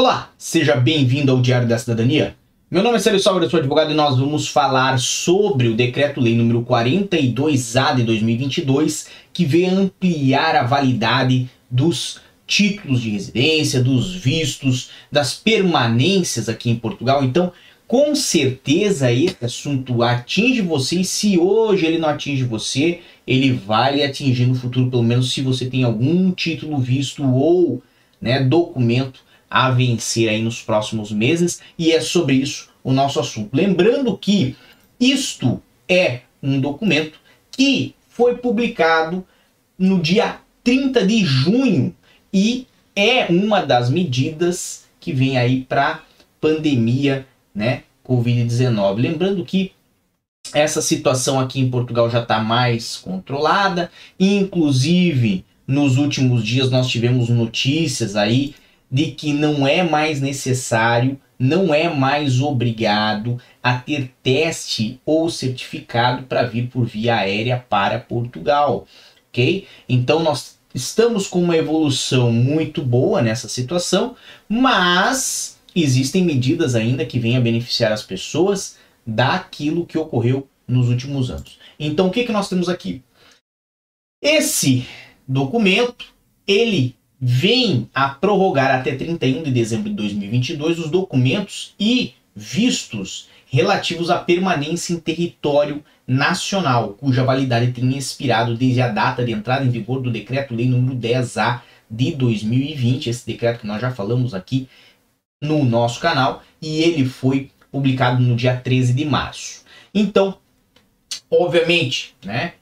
Olá, seja bem-vindo ao Diário da Cidadania. Meu nome é Célio Salve, eu sou advogado e nós vamos falar sobre o Decreto-Lei número 42A de 2022, que vem ampliar a validade dos títulos de residência, dos vistos, das permanências aqui em Portugal. Então, com certeza esse assunto atinge você e se hoje ele não atinge você, ele vai lhe atingir no futuro, pelo menos se você tem algum título visto ou né, documento a vencer aí nos próximos meses e é sobre isso o nosso assunto. Lembrando que isto é um documento que foi publicado no dia 30 de junho e é uma das medidas que vem aí para pandemia, né, COVID-19. Lembrando que essa situação aqui em Portugal já está mais controlada, inclusive nos últimos dias nós tivemos notícias aí de que não é mais necessário, não é mais obrigado a ter teste ou certificado para vir por via aérea para Portugal, ok? Então nós estamos com uma evolução muito boa nessa situação, mas existem medidas ainda que vêm a beneficiar as pessoas daquilo que ocorreu nos últimos anos. Então o que, que nós temos aqui? Esse documento, ele vem a prorrogar até 31 de dezembro de 2022 os documentos e vistos relativos à permanência em território nacional, cuja validade tenha expirado desde a data de entrada em vigor do Decreto-Lei número 10A de 2020, esse decreto que nós já falamos aqui no nosso canal, e ele foi publicado no dia 13 de março. Então, obviamente, né,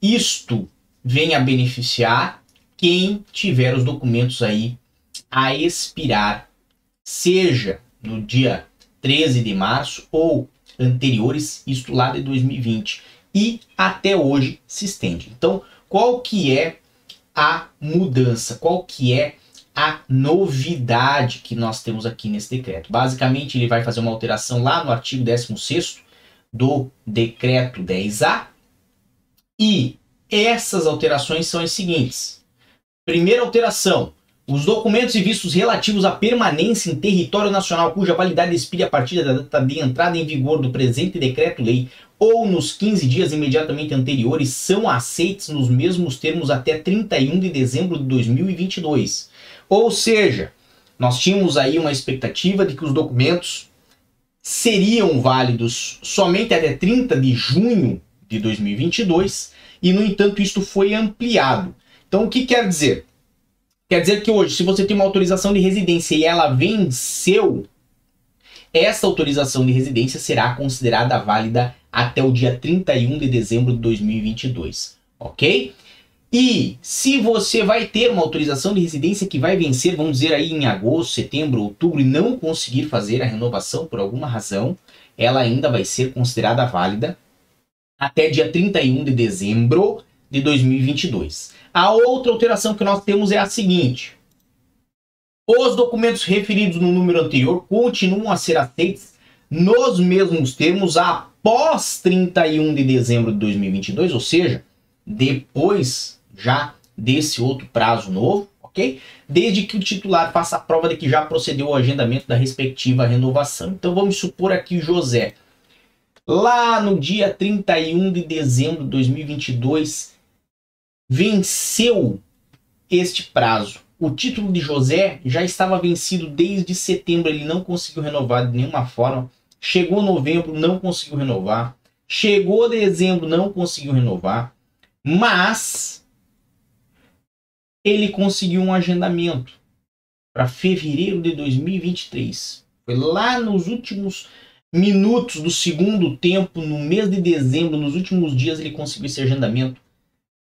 isto vem a beneficiar quem tiver os documentos aí a expirar, seja no dia 13 de março ou anteriores, isto lá de 2020, e até hoje se estende. Então, qual que é a mudança? Qual que é a novidade que nós temos aqui nesse decreto? Basicamente, ele vai fazer uma alteração lá no artigo 16 do decreto 10A, e essas alterações são as seguintes: Primeira alteração. Os documentos e vistos relativos à permanência em território nacional cuja validade expire a partir da data de entrada em vigor do presente decreto-lei ou nos 15 dias imediatamente anteriores são aceitos nos mesmos termos até 31 de dezembro de 2022. Ou seja, nós tínhamos aí uma expectativa de que os documentos seriam válidos somente até 30 de junho de 2022 e, no entanto, isto foi ampliado. Então, o que quer dizer? Quer dizer que hoje, se você tem uma autorização de residência e ela venceu, essa autorização de residência será considerada válida até o dia 31 de dezembro de 2022, ok? E se você vai ter uma autorização de residência que vai vencer, vamos dizer aí em agosto, setembro, outubro e não conseguir fazer a renovação por alguma razão, ela ainda vai ser considerada válida até dia 31 de dezembro de 2022. A outra alteração que nós temos é a seguinte: os documentos referidos no número anterior continuam a ser aceitos nos mesmos termos após 31 de dezembro de 2022, ou seja, depois já desse outro prazo novo, ok? Desde que o titular faça a prova de que já procedeu ao agendamento da respectiva renovação. Então vamos supor aqui José. Lá no dia 31 de dezembro de 2022, venceu este prazo. O título de José já estava vencido desde setembro, ele não conseguiu renovar de nenhuma forma. Chegou novembro, não conseguiu renovar. Chegou dezembro, não conseguiu renovar. Mas ele conseguiu um agendamento para fevereiro de 2023. Foi lá nos últimos minutos do segundo tempo, no mês de dezembro, nos últimos dias, ele conseguiu esse agendamento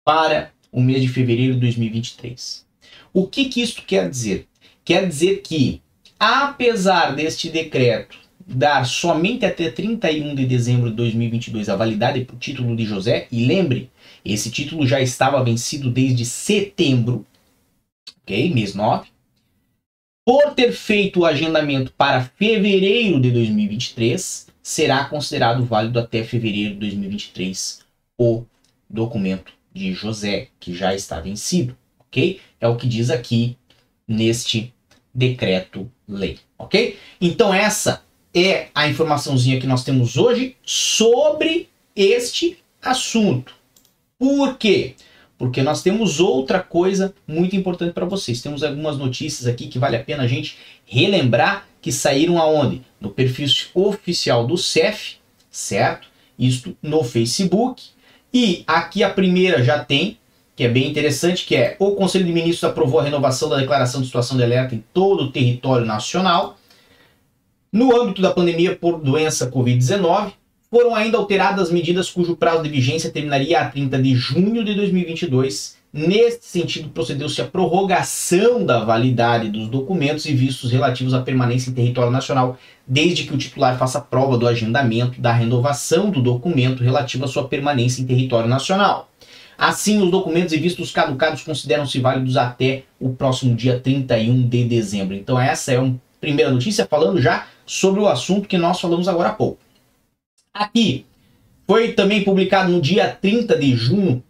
para o mês de fevereiro de 2023. O que, que isso quer dizer? Quer dizer que, apesar deste decreto dar somente até 31 de dezembro de 2022 a validade para o título de José, e lembre, esse título já estava vencido desde setembro, ok? Mês 9. Por ter feito o agendamento para fevereiro de 2023, será considerado válido até fevereiro de 2023 o documento de José, que já está vencido, ok? É o que diz aqui neste decreto-lei, ok? Então essa é a informaçãozinha que nós temos hoje sobre este assunto. Por quê? Porque nós temos outra coisa muito importante para vocês. Temos algumas notícias aqui que vale a pena a gente relembrar que saíram aonde? No perfil oficial do CEF, certo? Isto no Facebook. E aqui a primeira já tem, que é bem interessante, que é o Conselho de Ministros aprovou a renovação da declaração de situação de alerta em todo o território nacional. No âmbito da pandemia por doença Covid-19, foram ainda alteradas medidas cujo prazo de vigência terminaria a 30 de junho de 2022. Neste sentido, procedeu-se à prorrogação da validade dos documentos e vistos relativos à permanência em território nacional, desde que o titular faça prova do agendamento da renovação do documento relativo à sua permanência em território nacional. Assim, os documentos e vistos caducados consideram-se válidos até o próximo dia 31 de dezembro. Então, essa é a primeira notícia falando já sobre o assunto que nós falamos agora há pouco. Aqui foi também publicado no dia 30 de junho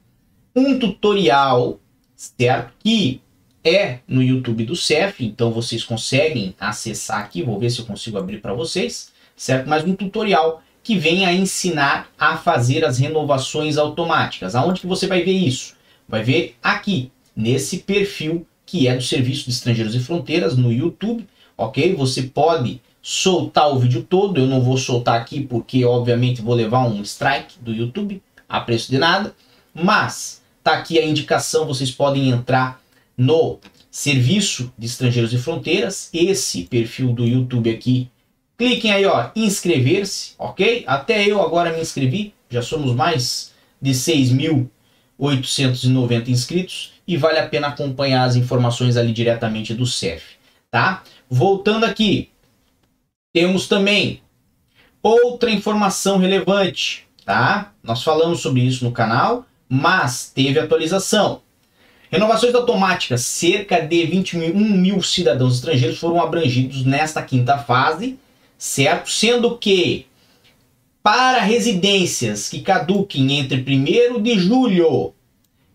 um tutorial, certo? Que é no YouTube do CEF, então vocês conseguem acessar aqui, vou ver se eu consigo abrir para vocês, certo? Mas um tutorial que vem a ensinar a fazer as renovações automáticas. Aonde que você vai ver isso? Vai ver aqui, nesse perfil que é do Serviço de Estrangeiros e Fronteiras no YouTube, ok? Você pode soltar o vídeo todo. Eu não vou soltar aqui porque, obviamente, vou levar um strike do YouTube a preço de nada. Mas tá aqui a indicação. Vocês podem entrar no Serviço de Estrangeiros e Fronteiras, esse perfil do YouTube aqui. Cliquem aí, ó, inscrever-se, ok? Até eu agora me inscrevi, já somos mais de 6.890 inscritos e vale a pena acompanhar as informações ali diretamente do CEF, tá? Voltando aqui, temos também outra informação relevante, tá? Nós falamos sobre isso no canal, mas teve atualização. Renovações automáticas, cerca de 21 mil cidadãos estrangeiros foram abrangidos nesta quinta fase, certo? Sendo que para residências que caduquem entre 1 de julho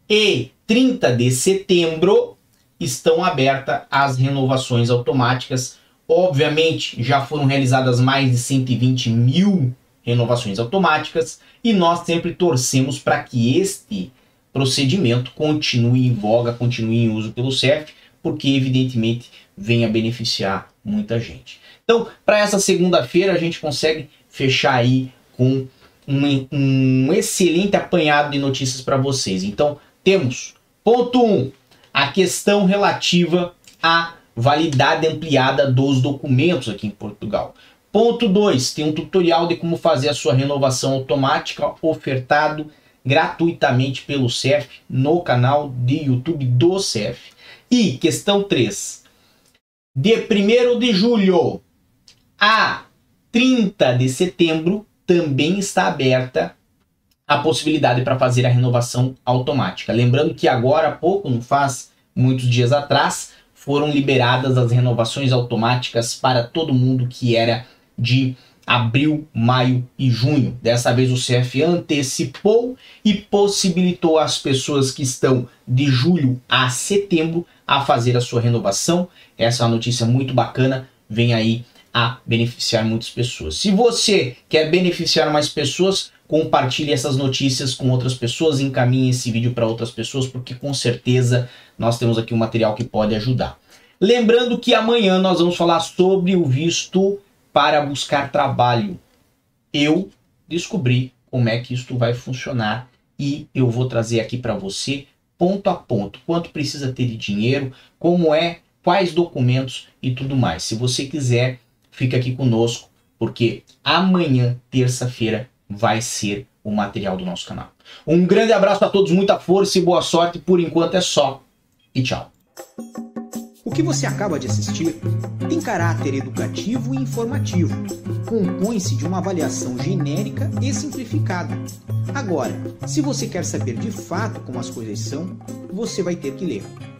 e 30 de setembro, estão abertas as renovações automáticas Obviamente, já foram realizadas mais de 120 mil renovações automáticas e nós sempre torcemos para que este procedimento continue em voga, continue em uso pelo CEF, porque evidentemente venha beneficiar muita gente. Então, para essa segunda-feira, a gente consegue fechar aí com um, um excelente apanhado de notícias para vocês. Então, temos ponto 1, um, a questão relativa a validade ampliada dos documentos aqui em Portugal. Ponto 2, tem um tutorial de como fazer a sua renovação automática ofertado gratuitamente pelo CEF no canal de YouTube do CEF. E questão 3, de 1 de julho a 30 de setembro também está aberta a possibilidade para fazer a renovação automática. Lembrando que agora há pouco, não faz muitos dias atrás, foram liberadas as renovações automáticas para todo mundo que era de abril, maio e junho. Dessa vez o CF antecipou e possibilitou as pessoas que estão de julho a setembro a fazer a sua renovação. Essa é uma notícia muito bacana, vem aí a beneficiar muitas pessoas. Se você quer beneficiar mais pessoas, compartilhe essas notícias com outras pessoas, encaminhe esse vídeo para outras pessoas, porque com certeza nós temos aqui um material que pode ajudar. Lembrando que amanhã nós vamos falar sobre o visto para buscar trabalho. Eu descobri como é que isto vai funcionar e eu vou trazer aqui para você ponto a ponto quanto precisa ter de dinheiro, como é, quais documentos e tudo mais. Se você quiser, fica aqui conosco, porque amanhã, terça-feira, vai ser o material do nosso canal. Um grande abraço a todos, muita força e boa sorte. Por enquanto é só. E tchau. O que você acaba de assistir tem caráter educativo e informativo. Compõe-se de uma avaliação genérica e simplificada. Agora, se você quer saber de fato como as coisas são, você vai ter que ler.